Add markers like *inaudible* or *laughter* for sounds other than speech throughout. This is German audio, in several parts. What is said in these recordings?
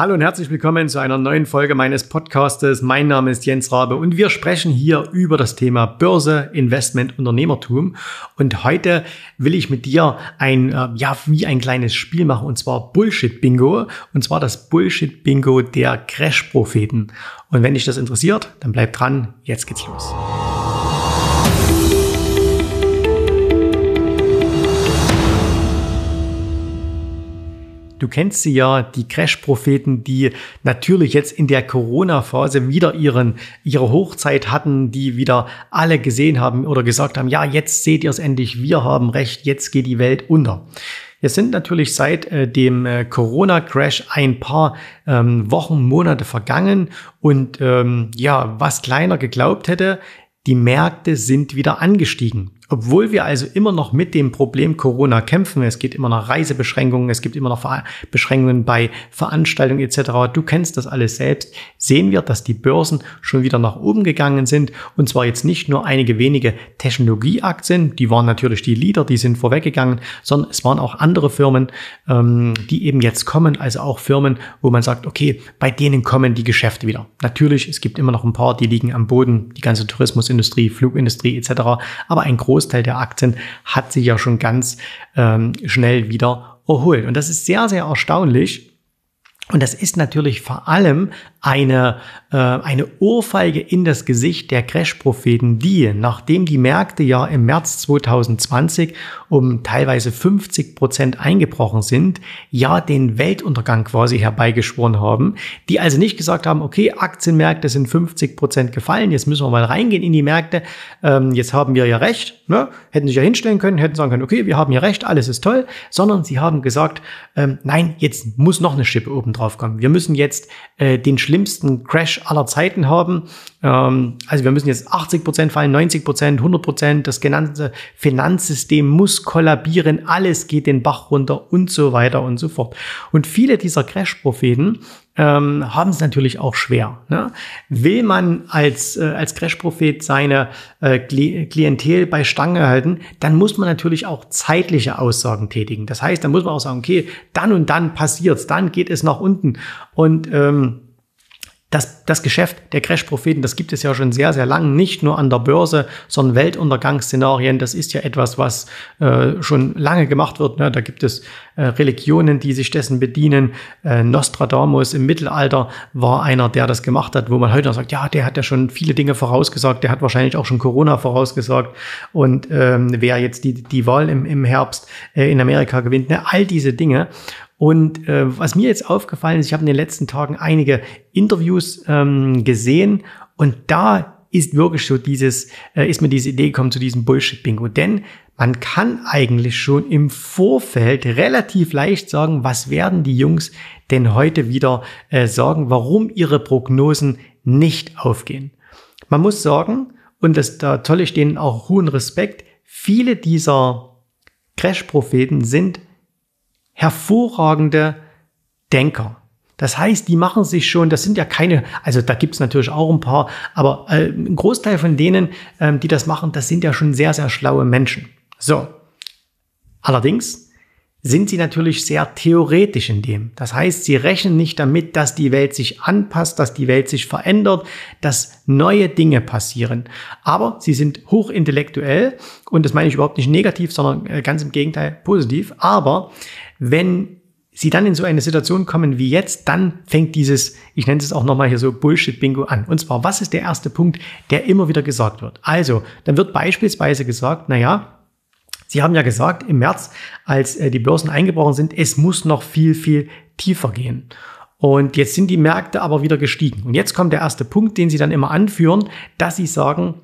Hallo und herzlich willkommen zu einer neuen Folge meines Podcastes. Mein Name ist Jens Rabe und wir sprechen hier über das Thema Börse, Investment, Unternehmertum. Und heute will ich mit dir ein, äh, ja, wie ein kleines Spiel machen und zwar Bullshit Bingo. Und zwar das Bullshit Bingo der Crash-Propheten. Und wenn dich das interessiert, dann bleib dran. Jetzt geht's los. Du kennst sie ja, die Crash-Propheten, die natürlich jetzt in der Corona-Phase wieder ihren, ihre Hochzeit hatten, die wieder alle gesehen haben oder gesagt haben, ja, jetzt seht ihr es endlich, wir haben recht, jetzt geht die Welt unter. Es sind natürlich seit äh, dem äh, Corona-Crash ein paar ähm, Wochen, Monate vergangen und ähm, ja, was kleiner geglaubt hätte, die Märkte sind wieder angestiegen. Obwohl wir also immer noch mit dem Problem Corona kämpfen, es geht immer noch Reisebeschränkungen, es gibt immer noch Beschränkungen bei Veranstaltungen etc. Du kennst das alles selbst. Sehen wir, dass die Börsen schon wieder nach oben gegangen sind und zwar jetzt nicht nur einige wenige Technologieaktien, die waren natürlich die Leader, die sind vorweggegangen, sondern es waren auch andere Firmen, ähm, die eben jetzt kommen, also auch Firmen, wo man sagt, okay, bei denen kommen die Geschäfte wieder. Natürlich, es gibt immer noch ein paar, die liegen am Boden, die ganze Tourismusindustrie, Flugindustrie etc. Aber ein großes Großteil der Aktien hat sich ja schon ganz ähm, schnell wieder erholt. Und das ist sehr, sehr erstaunlich. Und das ist natürlich vor allem eine, äh, eine Ohrfeige in das Gesicht der Crash-Propheten, die, nachdem die Märkte ja im März 2020 um teilweise 50 Prozent eingebrochen sind, ja den Weltuntergang quasi herbeigeschworen haben, die also nicht gesagt haben, okay, Aktienmärkte sind 50 Prozent gefallen, jetzt müssen wir mal reingehen in die Märkte, ähm, jetzt haben wir ja recht, ne? hätten sich ja hinstellen können, hätten sagen können, okay, wir haben ja recht, alles ist toll, sondern sie haben gesagt, ähm, nein, jetzt muss noch eine Schippe oben kommen. Wir müssen jetzt äh, den schlimmsten Crash aller Zeiten haben. Ähm, also wir müssen jetzt 80 Prozent fallen, 90 Prozent, 100 Prozent. Das genannte Finanzsystem muss kollabieren. Alles geht den Bach runter und so weiter und so fort. Und viele dieser Crash-Propheten ähm, haben es natürlich auch schwer. Ne? Will man als, äh, als Crash-Prophet seine äh, Klientel bei Stange halten, dann muss man natürlich auch zeitliche Aussagen tätigen. Das heißt, dann muss man auch sagen, okay, dann und dann passiert's, dann geht es nach unten. Und ähm, das, das Geschäft der Crash-Propheten, das gibt es ja schon sehr, sehr lang, nicht nur an der Börse, sondern Weltuntergangsszenarien. Das ist ja etwas, was äh, schon lange gemacht wird. Ne? Da gibt es äh, Religionen, die sich dessen bedienen. Äh, Nostradamus im Mittelalter war einer, der das gemacht hat, wo man heute noch sagt, ja, der hat ja schon viele Dinge vorausgesagt, der hat wahrscheinlich auch schon Corona vorausgesagt. Und ähm, wer jetzt die, die Wahl im, im Herbst äh, in Amerika gewinnt, ne? all diese Dinge. Und äh, was mir jetzt aufgefallen ist, ich habe in den letzten Tagen einige Interviews ähm, gesehen und da ist wirklich so dieses, äh, ist mir diese Idee gekommen zu diesem Bullshit-Bingo. Denn man kann eigentlich schon im Vorfeld relativ leicht sagen, was werden die Jungs denn heute wieder äh, sagen, warum ihre Prognosen nicht aufgehen. Man muss sagen, und das, da tolle ich denen auch hohen Respekt, viele dieser Crash-Propheten sind hervorragende Denker. Das heißt, die machen sich schon, das sind ja keine, also da gibt's natürlich auch ein paar, aber äh, ein Großteil von denen, ähm, die das machen, das sind ja schon sehr, sehr schlaue Menschen. So. Allerdings sind sie natürlich sehr theoretisch in dem. Das heißt, sie rechnen nicht damit, dass die Welt sich anpasst, dass die Welt sich verändert, dass neue Dinge passieren. Aber sie sind hochintellektuell und das meine ich überhaupt nicht negativ, sondern äh, ganz im Gegenteil positiv. Aber wenn sie dann in so eine Situation kommen wie jetzt, dann fängt dieses, ich nenne es auch nochmal hier so Bullshit-Bingo an. Und zwar, was ist der erste Punkt, der immer wieder gesagt wird? Also, dann wird beispielsweise gesagt, na ja, Sie haben ja gesagt, im März, als äh, die Börsen eingebrochen sind, es muss noch viel, viel tiefer gehen. Und jetzt sind die Märkte aber wieder gestiegen. Und jetzt kommt der erste Punkt, den Sie dann immer anführen, dass Sie sagen,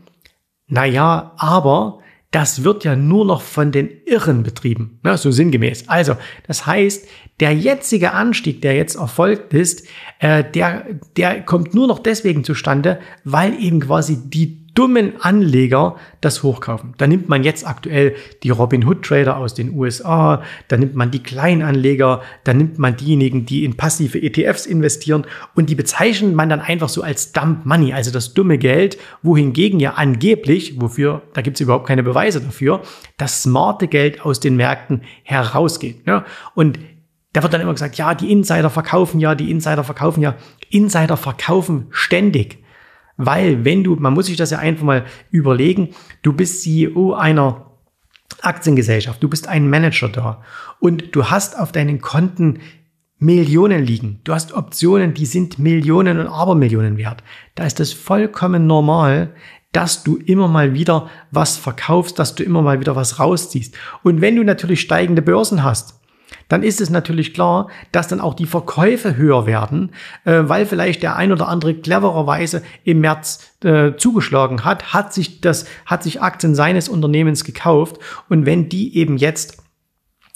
na ja, aber das wird ja nur noch von den Irren betrieben, ne, so sinngemäß. Also, das heißt, der jetzige Anstieg, der jetzt erfolgt ist, äh, der, der kommt nur noch deswegen zustande, weil eben quasi die dummen Anleger das hochkaufen. Da nimmt man jetzt aktuell die Robinhood Trader aus den USA, da nimmt man die Kleinanleger, da nimmt man diejenigen, die in passive ETFs investieren und die bezeichnet man dann einfach so als Dump Money, also das dumme Geld, wohingegen ja angeblich, wofür, da gibt es überhaupt keine Beweise dafür, das smarte Geld aus den Märkten herausgeht. Ja? Und da wird dann immer gesagt, ja, die Insider verkaufen ja, die Insider verkaufen ja. Insider verkaufen ständig. Weil wenn du, man muss sich das ja einfach mal überlegen, du bist CEO einer Aktiengesellschaft, du bist ein Manager da und du hast auf deinen Konten Millionen liegen. Du hast Optionen, die sind Millionen und Abermillionen wert. Da ist es vollkommen normal, dass du immer mal wieder was verkaufst, dass du immer mal wieder was rausziehst. Und wenn du natürlich steigende Börsen hast, dann ist es natürlich klar, dass dann auch die Verkäufe höher werden, äh, weil vielleicht der ein oder andere clevererweise im März äh, zugeschlagen hat, hat sich das, hat sich Aktien seines Unternehmens gekauft und wenn die eben jetzt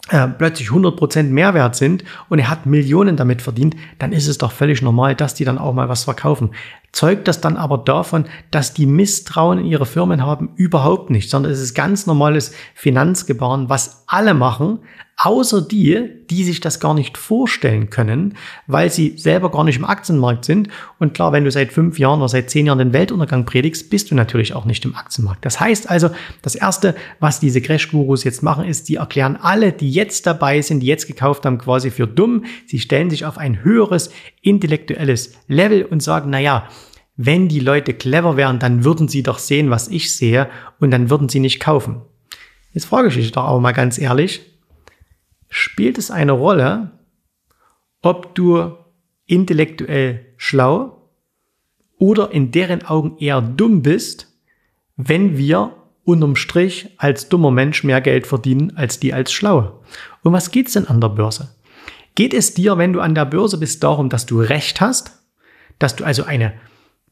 äh, plötzlich 100% Mehrwert sind und er hat Millionen damit verdient, dann ist es doch völlig normal, dass die dann auch mal was verkaufen. Zeugt das dann aber davon, dass die Misstrauen in ihre Firmen haben? Überhaupt nicht, sondern es ist ganz normales Finanzgebaren, was alle machen, außer die, die sich das gar nicht vorstellen können, weil sie selber gar nicht im Aktienmarkt sind. Und klar, wenn du seit fünf Jahren oder seit zehn Jahren den Weltuntergang predigst, bist du natürlich auch nicht im Aktienmarkt. Das heißt also, das Erste, was diese Crash-Gurus jetzt machen, ist, die erklären alle, die jetzt dabei sind, die jetzt gekauft haben, quasi für dumm. Sie stellen sich auf ein höheres intellektuelles Level und sagen, na ja, wenn die Leute clever wären, dann würden sie doch sehen, was ich sehe und dann würden sie nicht kaufen. Jetzt frage ich dich doch aber mal ganz ehrlich, spielt es eine Rolle, ob du intellektuell schlau oder in deren Augen eher dumm bist, wenn wir unterm Strich als dummer Mensch mehr Geld verdienen als die als schlaue. Um was geht's denn an der Börse? Geht es dir, wenn du an der Börse bist, darum, dass du Recht hast, dass du also eine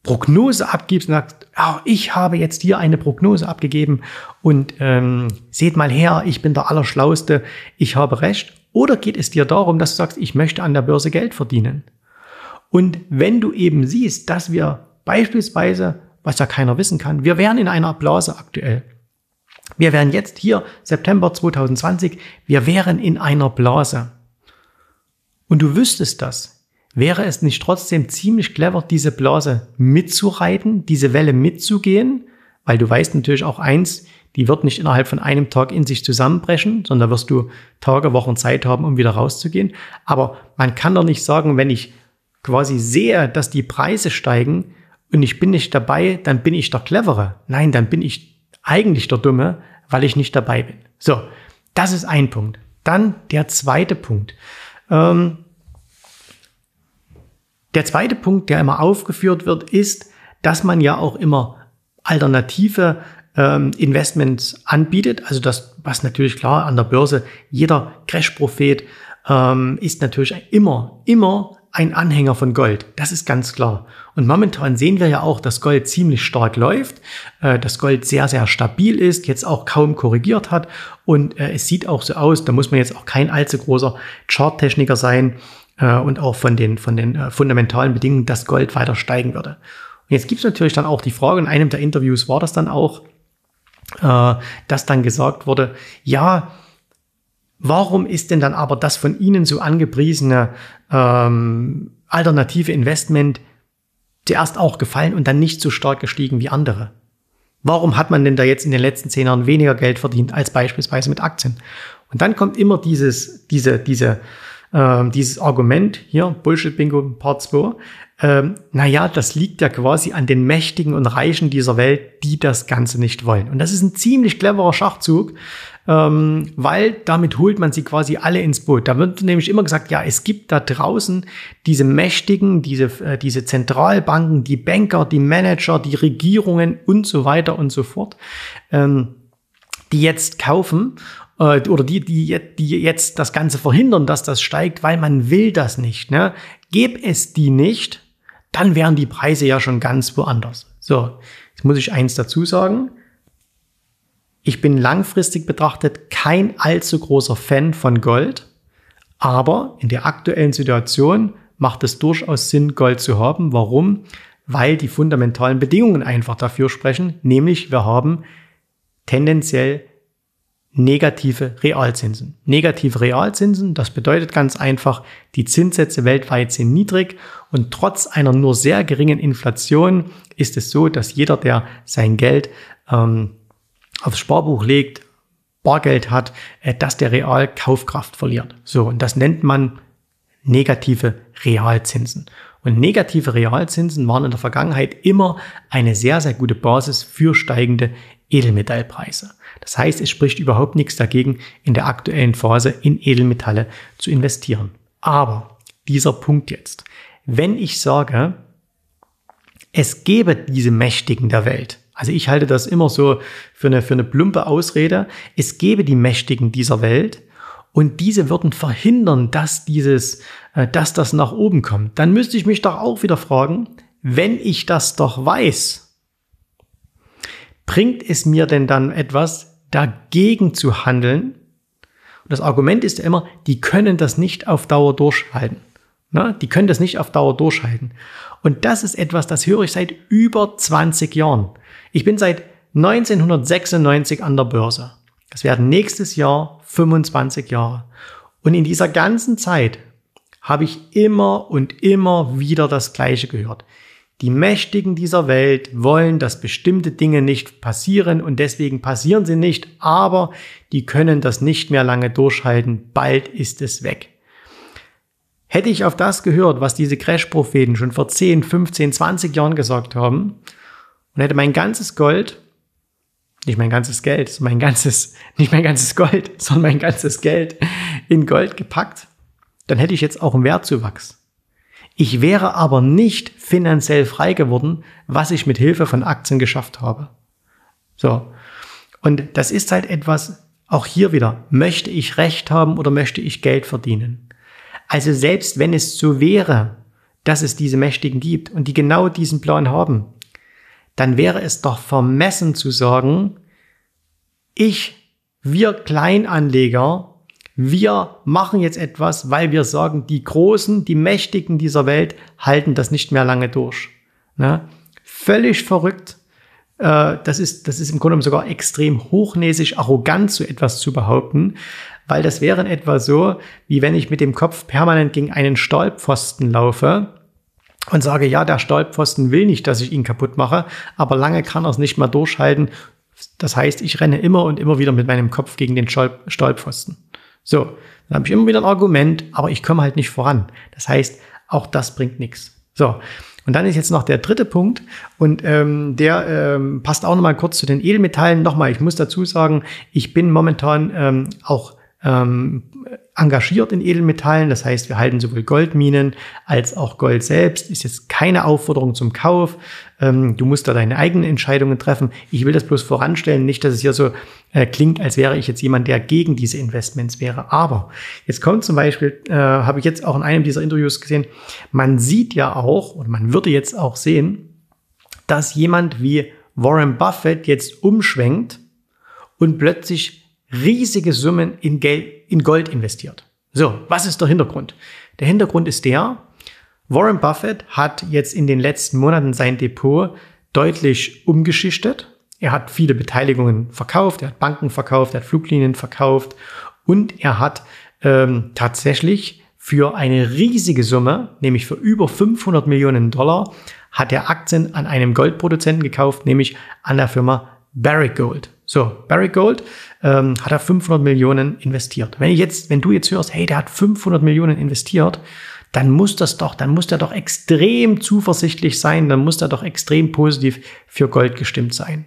Prognose abgibst und sagst, oh, ich habe jetzt hier eine Prognose abgegeben und ähm, seht mal her, ich bin der Allerschlauste, ich habe recht. Oder geht es dir darum, dass du sagst, ich möchte an der Börse Geld verdienen? Und wenn du eben siehst, dass wir beispielsweise, was ja keiner wissen kann, wir wären in einer Blase aktuell. Wir wären jetzt hier, September 2020, wir wären in einer Blase. Und du wüsstest das, Wäre es nicht trotzdem ziemlich clever, diese Blase mitzureiten, diese Welle mitzugehen? Weil du weißt natürlich auch eins, die wird nicht innerhalb von einem Tag in sich zusammenbrechen, sondern wirst du Tage, Wochen Zeit haben, um wieder rauszugehen. Aber man kann doch nicht sagen, wenn ich quasi sehe, dass die Preise steigen und ich bin nicht dabei, dann bin ich der Clevere. Nein, dann bin ich eigentlich der Dumme, weil ich nicht dabei bin. So, das ist ein Punkt. Dann der zweite Punkt. Ähm, der zweite Punkt, der immer aufgeführt wird, ist, dass man ja auch immer alternative ähm, Investments anbietet. Also das, was natürlich klar an der Börse, jeder Crash-Prophet ähm, ist natürlich immer, immer ein Anhänger von Gold. Das ist ganz klar. Und momentan sehen wir ja auch, dass Gold ziemlich stark läuft, äh, dass Gold sehr, sehr stabil ist, jetzt auch kaum korrigiert hat. Und äh, es sieht auch so aus, da muss man jetzt auch kein allzu großer Charttechniker sein, äh, und auch von den, von den äh, fundamentalen Bedingungen, dass Gold weiter steigen würde. Und jetzt gibt es natürlich dann auch die Frage, in einem der Interviews war das dann auch, äh, dass dann gesagt wurde, ja, warum ist denn dann aber das von Ihnen so angepriesene ähm, alternative Investment zuerst auch gefallen und dann nicht so stark gestiegen wie andere? Warum hat man denn da jetzt in den letzten zehn Jahren weniger Geld verdient als beispielsweise mit Aktien? Und dann kommt immer dieses, diese, diese, ähm, dieses Argument hier, Bullshit-Bingo Part 2, ähm, naja, das liegt ja quasi an den Mächtigen und Reichen dieser Welt, die das Ganze nicht wollen. Und das ist ein ziemlich cleverer Schachzug, ähm, weil damit holt man sie quasi alle ins Boot. Da wird nämlich immer gesagt, ja, es gibt da draußen diese Mächtigen, diese, äh, diese Zentralbanken, die Banker, die Manager, die Regierungen und so weiter und so fort, ähm, die jetzt kaufen äh, oder die, die, die jetzt das Ganze verhindern, dass das steigt, weil man will das nicht. Ne? Gäbe es die nicht, dann wären die Preise ja schon ganz woanders. So, jetzt muss ich eins dazu sagen. Ich bin langfristig betrachtet kein allzu großer Fan von Gold, aber in der aktuellen Situation macht es durchaus Sinn, Gold zu haben. Warum? Weil die fundamentalen Bedingungen einfach dafür sprechen, nämlich wir haben tendenziell negative Realzinsen. Negative Realzinsen, das bedeutet ganz einfach, die Zinssätze weltweit sind niedrig und trotz einer nur sehr geringen Inflation ist es so, dass jeder, der sein Geld ähm, aufs Sparbuch legt, Bargeld hat, äh, dass der Real Kaufkraft verliert. So, und das nennt man negative Realzinsen. Und negative Realzinsen waren in der Vergangenheit immer eine sehr, sehr gute Basis für steigende Edelmetallpreise. Das heißt, es spricht überhaupt nichts dagegen, in der aktuellen Phase in Edelmetalle zu investieren. Aber dieser Punkt jetzt, wenn ich sage, es gäbe diese Mächtigen der Welt, also ich halte das immer so für eine, für eine plumpe Ausrede, es gäbe die Mächtigen dieser Welt und diese würden verhindern, dass dieses, äh, dass das nach oben kommt, dann müsste ich mich doch auch wieder fragen, wenn ich das doch weiß, bringt es mir denn dann etwas, dagegen zu handeln? Und das Argument ist ja immer, die können das nicht auf Dauer durchhalten. Na, die können das nicht auf Dauer durchhalten. Und das ist etwas, das höre ich seit über 20 Jahren. Ich bin seit 1996 an der Börse. Das werden nächstes Jahr 25 Jahre. Und in dieser ganzen Zeit habe ich immer und immer wieder das Gleiche gehört. Die Mächtigen dieser Welt wollen, dass bestimmte Dinge nicht passieren und deswegen passieren sie nicht, aber die können das nicht mehr lange durchhalten, bald ist es weg. Hätte ich auf das gehört, was diese Crash-Propheten schon vor 10, 15, 20 Jahren gesagt haben und hätte mein ganzes Gold, nicht mein ganzes Geld, mein ganzes, nicht mein ganzes Gold, *laughs* sondern mein ganzes Geld in Gold gepackt, dann hätte ich jetzt auch einen Wertzuwachs. Ich wäre aber nicht finanziell frei geworden, was ich mit Hilfe von Aktien geschafft habe. So. Und das ist halt etwas, auch hier wieder, möchte ich Recht haben oder möchte ich Geld verdienen? Also selbst wenn es so wäre, dass es diese Mächtigen gibt und die genau diesen Plan haben, dann wäre es doch vermessen zu sagen, ich, wir Kleinanleger, wir machen jetzt etwas, weil wir sagen, die Großen, die Mächtigen dieser Welt halten das nicht mehr lange durch. Ne? Völlig verrückt. Äh, das, ist, das ist im Grunde sogar extrem hochnäsig, arrogant, so etwas zu behaupten, weil das wäre in etwa so, wie wenn ich mit dem Kopf permanent gegen einen Stahlpfosten laufe und sage, ja, der Stahlpfosten will nicht, dass ich ihn kaputt mache, aber lange kann er es nicht mehr durchhalten. Das heißt, ich renne immer und immer wieder mit meinem Kopf gegen den Stahlpfosten. So, dann habe ich immer wieder ein Argument, aber ich komme halt nicht voran. Das heißt, auch das bringt nichts. So, und dann ist jetzt noch der dritte Punkt und ähm, der ähm, passt auch nochmal kurz zu den Edelmetallen. Nochmal, ich muss dazu sagen, ich bin momentan ähm, auch ähm, engagiert in Edelmetallen. Das heißt, wir halten sowohl Goldminen als auch Gold selbst. Ist jetzt keine Aufforderung zum Kauf. Ähm, du musst da deine eigenen Entscheidungen treffen. Ich will das bloß voranstellen. Nicht, dass es hier so äh, klingt, als wäre ich jetzt jemand, der gegen diese Investments wäre. Aber jetzt kommt zum Beispiel, äh, habe ich jetzt auch in einem dieser Interviews gesehen, man sieht ja auch, und man würde jetzt auch sehen, dass jemand wie Warren Buffett jetzt umschwenkt und plötzlich riesige Summen in, Geld, in Gold investiert. So, was ist der Hintergrund? Der Hintergrund ist der, Warren Buffett hat jetzt in den letzten Monaten sein Depot deutlich umgeschichtet. Er hat viele Beteiligungen verkauft, er hat Banken verkauft, er hat Fluglinien verkauft und er hat ähm, tatsächlich für eine riesige Summe, nämlich für über 500 Millionen Dollar, hat er Aktien an einem Goldproduzenten gekauft, nämlich an der Firma Barrick Gold. So, Barrick Gold ähm, hat er 500 Millionen investiert. Wenn ich jetzt, wenn du jetzt hörst, hey, der hat 500 Millionen investiert, dann muss das doch, dann muss der doch extrem zuversichtlich sein, dann muss der doch extrem positiv für Gold gestimmt sein.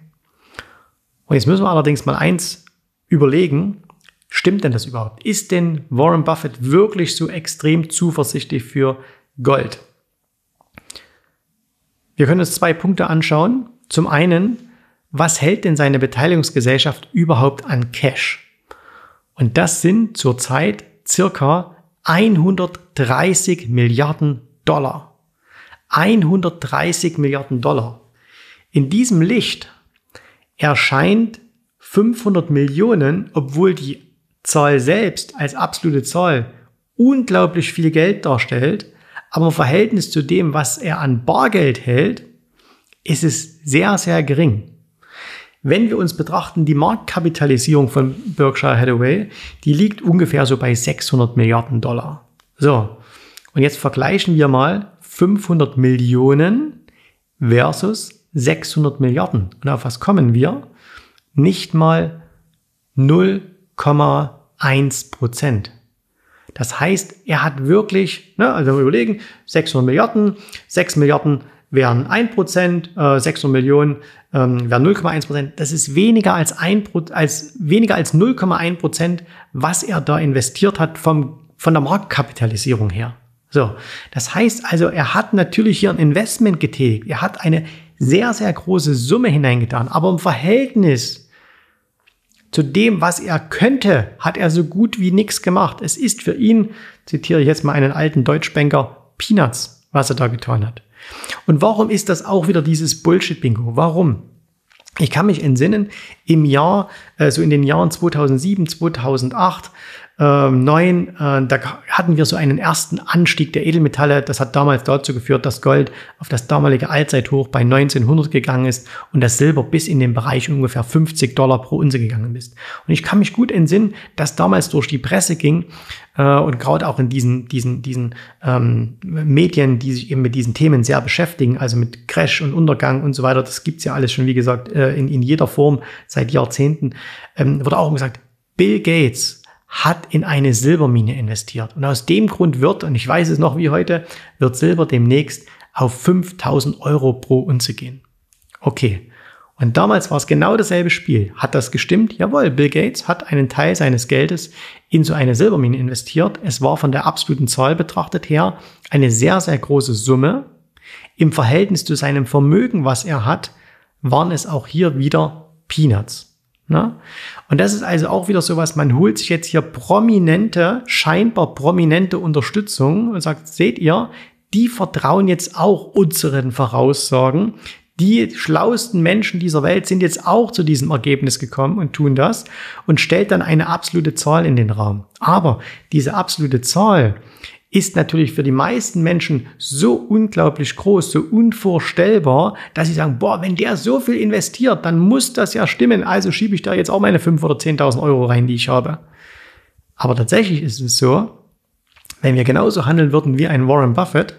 Und jetzt müssen wir allerdings mal eins überlegen, stimmt denn das überhaupt? Ist denn Warren Buffett wirklich so extrem zuversichtlich für Gold? Wir können uns zwei Punkte anschauen. Zum einen, was hält denn seine Beteiligungsgesellschaft überhaupt an Cash? Und das sind zurzeit circa 130 Milliarden Dollar. 130 Milliarden Dollar. In diesem Licht erscheint 500 Millionen, obwohl die Zahl selbst als absolute Zahl unglaublich viel Geld darstellt, aber im Verhältnis zu dem, was er an Bargeld hält, ist es sehr, sehr gering. Wenn wir uns betrachten, die Marktkapitalisierung von Berkshire Hathaway, die liegt ungefähr so bei 600 Milliarden Dollar. So. Und jetzt vergleichen wir mal 500 Millionen versus 600 Milliarden. Und auf was kommen wir? Nicht mal 0,1 Prozent. Das heißt, er hat wirklich, ne, also überlegen, 600 Milliarden, 6 Milliarden wären 1 Prozent, äh, 600 Millionen ähm, wären 0,1 Prozent. Das ist weniger als, ein, als, weniger als 0,1 Prozent, was er da investiert hat vom, von der Marktkapitalisierung her. So, das heißt also, er hat natürlich hier ein Investment getätigt. Er hat eine sehr, sehr große Summe hineingetan, aber im Verhältnis zu dem, was er könnte, hat er so gut wie nichts gemacht. Es ist für ihn, zitiere ich jetzt mal einen alten Deutschbanker, Peanuts, was er da getan hat. Und warum ist das auch wieder dieses Bullshit-Bingo? Warum? Ich kann mich entsinnen, im Jahr, äh, so in den Jahren 2007, 2008, ähm, 9, äh, da hatten wir so einen ersten Anstieg der Edelmetalle. Das hat damals dazu geführt, dass Gold auf das damalige Allzeithoch bei 1900 gegangen ist und das Silber bis in den Bereich ungefähr 50 Dollar pro Unze gegangen ist. Und ich kann mich gut entsinnen, dass damals durch die Presse ging äh, und gerade auch in diesen, diesen, diesen ähm, Medien, die sich eben mit diesen Themen sehr beschäftigen, also mit Crash und Untergang und so weiter, das gibt's ja alles schon, wie gesagt, äh, in, in jeder Form seit Jahrzehnten, ähm, wurde auch gesagt, Bill Gates hat in eine Silbermine investiert. Und aus dem Grund wird, und ich weiß es noch wie heute, wird Silber demnächst auf 5000 Euro pro Unze gehen. Okay. Und damals war es genau dasselbe Spiel. Hat das gestimmt? Jawohl, Bill Gates hat einen Teil seines Geldes in so eine Silbermine investiert. Es war von der absoluten Zahl betrachtet her eine sehr, sehr große Summe. Im Verhältnis zu seinem Vermögen, was er hat, waren es auch hier wieder Peanuts. Ne? Und das ist also auch wieder so was, man holt sich jetzt hier prominente, scheinbar prominente Unterstützung und sagt, seht ihr, die vertrauen jetzt auch unseren Voraussagen. Die schlauesten Menschen dieser Welt sind jetzt auch zu diesem Ergebnis gekommen und tun das und stellt dann eine absolute Zahl in den Raum. Aber diese absolute Zahl ist natürlich für die meisten Menschen so unglaublich groß, so unvorstellbar, dass sie sagen, boah, wenn der so viel investiert, dann muss das ja stimmen. Also schiebe ich da jetzt auch meine 5.000 oder 10.000 Euro rein, die ich habe. Aber tatsächlich ist es so, wenn wir genauso handeln würden wie ein Warren Buffett,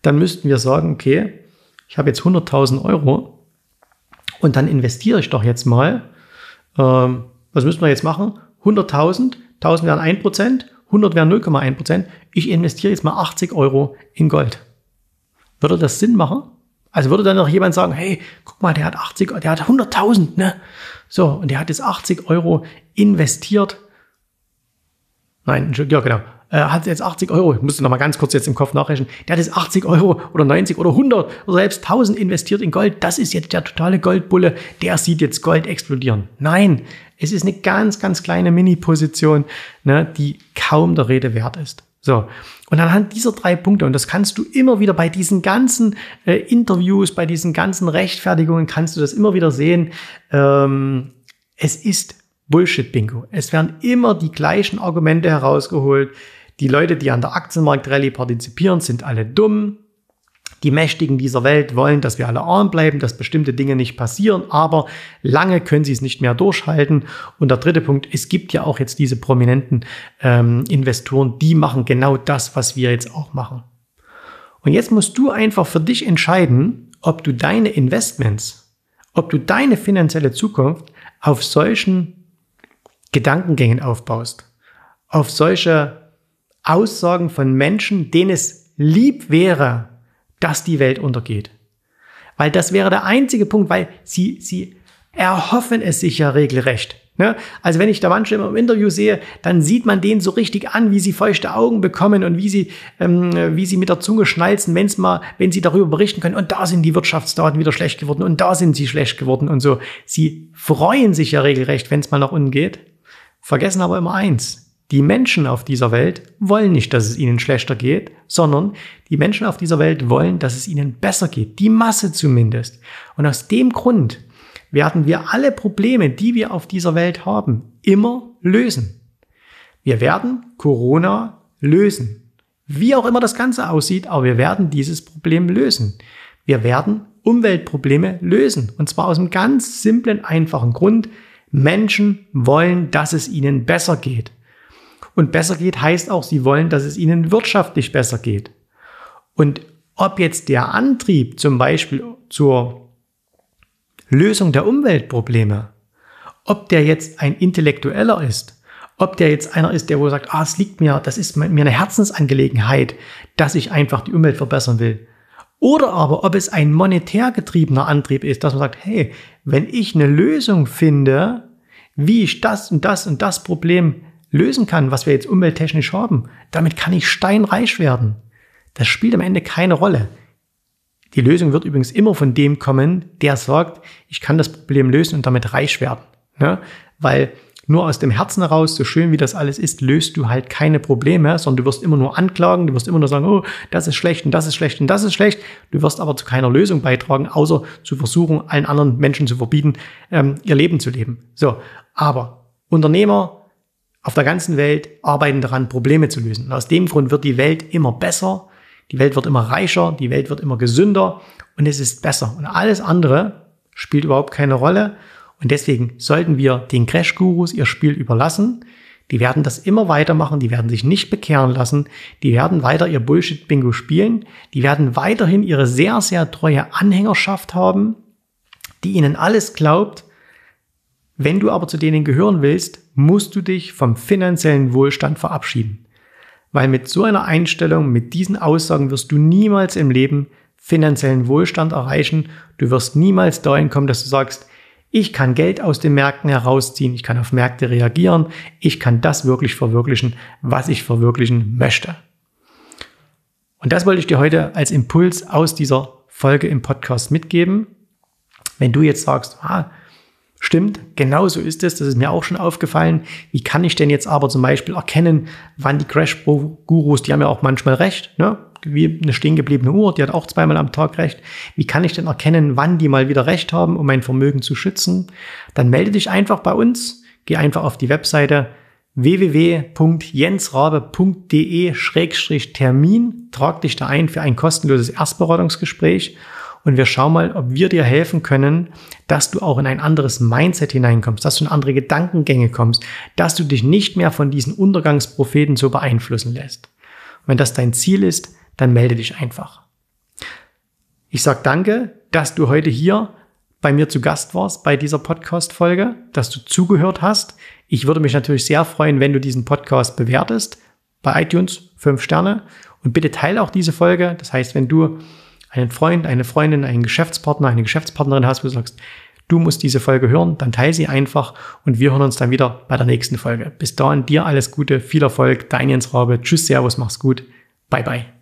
dann müssten wir sagen, okay, ich habe jetzt 100.000 Euro und dann investiere ich doch jetzt mal, ähm, was müssen wir jetzt machen? 100.000, 1.000 wären 1%, 100 wären 0,1 Prozent. Ich investiere jetzt mal 80 Euro in Gold. Würde das Sinn machen? Also würde dann noch jemand sagen, hey, guck mal, der hat 80, der hat 100.000, ne? So, und der hat jetzt 80 Euro investiert. Nein, ja, genau äh, hat jetzt 80 Euro, ich musste noch mal ganz kurz jetzt im Kopf nachrechnen, der hat jetzt 80 Euro oder 90 oder 100 oder selbst 1000 investiert in Gold, das ist jetzt der totale Goldbulle, der sieht jetzt Gold explodieren. Nein, es ist eine ganz, ganz kleine Mini-Position, ne, die kaum der Rede wert ist. So. Und anhand dieser drei Punkte, und das kannst du immer wieder bei diesen ganzen äh, Interviews, bei diesen ganzen Rechtfertigungen, kannst du das immer wieder sehen. Ähm, es ist Bullshit-Bingo. Es werden immer die gleichen Argumente herausgeholt. Die Leute, die an der Aktienmarktrallye partizipieren, sind alle dumm. Die Mächtigen dieser Welt wollen, dass wir alle arm bleiben, dass bestimmte Dinge nicht passieren, aber lange können sie es nicht mehr durchhalten. Und der dritte Punkt, es gibt ja auch jetzt diese prominenten ähm, Investoren, die machen genau das, was wir jetzt auch machen. Und jetzt musst du einfach für dich entscheiden, ob du deine Investments, ob du deine finanzielle Zukunft auf solchen Gedankengängen aufbaust, auf solche Aussagen von Menschen, denen es lieb wäre, dass die Welt untergeht. Weil das wäre der einzige Punkt, weil sie, sie erhoffen es sich ja regelrecht. Ne? Also wenn ich da manche im Interview sehe, dann sieht man denen so richtig an, wie sie feuchte Augen bekommen und wie sie, ähm, wie sie mit der Zunge schnalzen, wenn's mal, wenn sie darüber berichten können, und da sind die Wirtschaftsdaten wieder schlecht geworden und da sind sie schlecht geworden und so. Sie freuen sich ja regelrecht, wenn es mal nach unten geht, vergessen aber immer eins. Die Menschen auf dieser Welt wollen nicht, dass es ihnen schlechter geht, sondern die Menschen auf dieser Welt wollen, dass es ihnen besser geht. Die Masse zumindest. Und aus dem Grund werden wir alle Probleme, die wir auf dieser Welt haben, immer lösen. Wir werden Corona lösen. Wie auch immer das Ganze aussieht, aber wir werden dieses Problem lösen. Wir werden Umweltprobleme lösen. Und zwar aus einem ganz simplen, einfachen Grund. Menschen wollen, dass es ihnen besser geht. Und besser geht heißt auch, sie wollen, dass es ihnen wirtschaftlich besser geht. Und ob jetzt der Antrieb zum Beispiel zur Lösung der Umweltprobleme, Ob der jetzt ein Intellektueller ist, ob der jetzt einer ist, der wohl sagt, ah, es liegt mir, das ist mir eine Herzensangelegenheit, dass ich einfach die Umwelt verbessern will. Oder aber, ob es ein monetär getriebener Antrieb ist, dass man sagt, hey, wenn ich eine Lösung finde, wie ich das und das und das Problem lösen kann, was wir jetzt umwelttechnisch haben, damit kann ich steinreich werden. Das spielt am Ende keine Rolle. Die Lösung wird übrigens immer von dem kommen, der sagt, ich kann das Problem lösen und damit reich werden. Ja? Weil nur aus dem Herzen heraus, so schön wie das alles ist, löst du halt keine Probleme, sondern du wirst immer nur anklagen, du wirst immer nur sagen, oh, das ist schlecht und das ist schlecht und das ist schlecht. Du wirst aber zu keiner Lösung beitragen, außer zu versuchen, allen anderen Menschen zu verbieten, ähm, ihr Leben zu leben. So, aber Unternehmer auf der ganzen Welt arbeiten daran, Probleme zu lösen. Und aus dem Grund wird die Welt immer besser, die Welt wird immer reicher, die Welt wird immer gesünder und es ist besser. Und alles andere spielt überhaupt keine Rolle. Und deswegen sollten wir den Crash-Gurus ihr Spiel überlassen. Die werden das immer weitermachen, die werden sich nicht bekehren lassen, die werden weiter ihr Bullshit-Bingo spielen, die werden weiterhin ihre sehr, sehr treue Anhängerschaft haben, die ihnen alles glaubt. Wenn du aber zu denen gehören willst, musst du dich vom finanziellen Wohlstand verabschieden. Weil mit so einer Einstellung, mit diesen Aussagen wirst du niemals im Leben finanziellen Wohlstand erreichen. Du wirst niemals dahin kommen, dass du sagst, ich kann Geld aus den Märkten herausziehen, ich kann auf Märkte reagieren, ich kann das wirklich verwirklichen, was ich verwirklichen möchte. Und das wollte ich dir heute als Impuls aus dieser Folge im Podcast mitgeben. Wenn du jetzt sagst, ah, stimmt, genau so ist es, das ist mir auch schon aufgefallen. Wie kann ich denn jetzt aber zum Beispiel erkennen, wann die Crash-Gurus, die haben ja auch manchmal recht, ne? Wie eine stehengebliebene Uhr, die hat auch zweimal am Tag recht. Wie kann ich denn erkennen, wann die mal wieder recht haben, um mein Vermögen zu schützen? Dann melde dich einfach bei uns, geh einfach auf die Webseite www.jensrabe.de-termin, trag dich da ein für ein kostenloses Erstberatungsgespräch und wir schauen mal, ob wir dir helfen können, dass du auch in ein anderes Mindset hineinkommst, dass du in andere Gedankengänge kommst, dass du dich nicht mehr von diesen Untergangspropheten so beeinflussen lässt. Und wenn das dein Ziel ist, dann melde dich einfach. Ich sage danke, dass du heute hier bei mir zu Gast warst bei dieser Podcast-Folge, dass du zugehört hast. Ich würde mich natürlich sehr freuen, wenn du diesen Podcast bewertest bei iTunes, fünf Sterne. Und bitte teile auch diese Folge. Das heißt, wenn du einen Freund, eine Freundin, einen Geschäftspartner, eine Geschäftspartnerin hast, wo du sagst, du musst diese Folge hören, dann teile sie einfach und wir hören uns dann wieder bei der nächsten Folge. Bis dahin dir alles Gute, viel Erfolg, dein Jens Rabe. Tschüss, Servus, mach's gut. Bye, bye.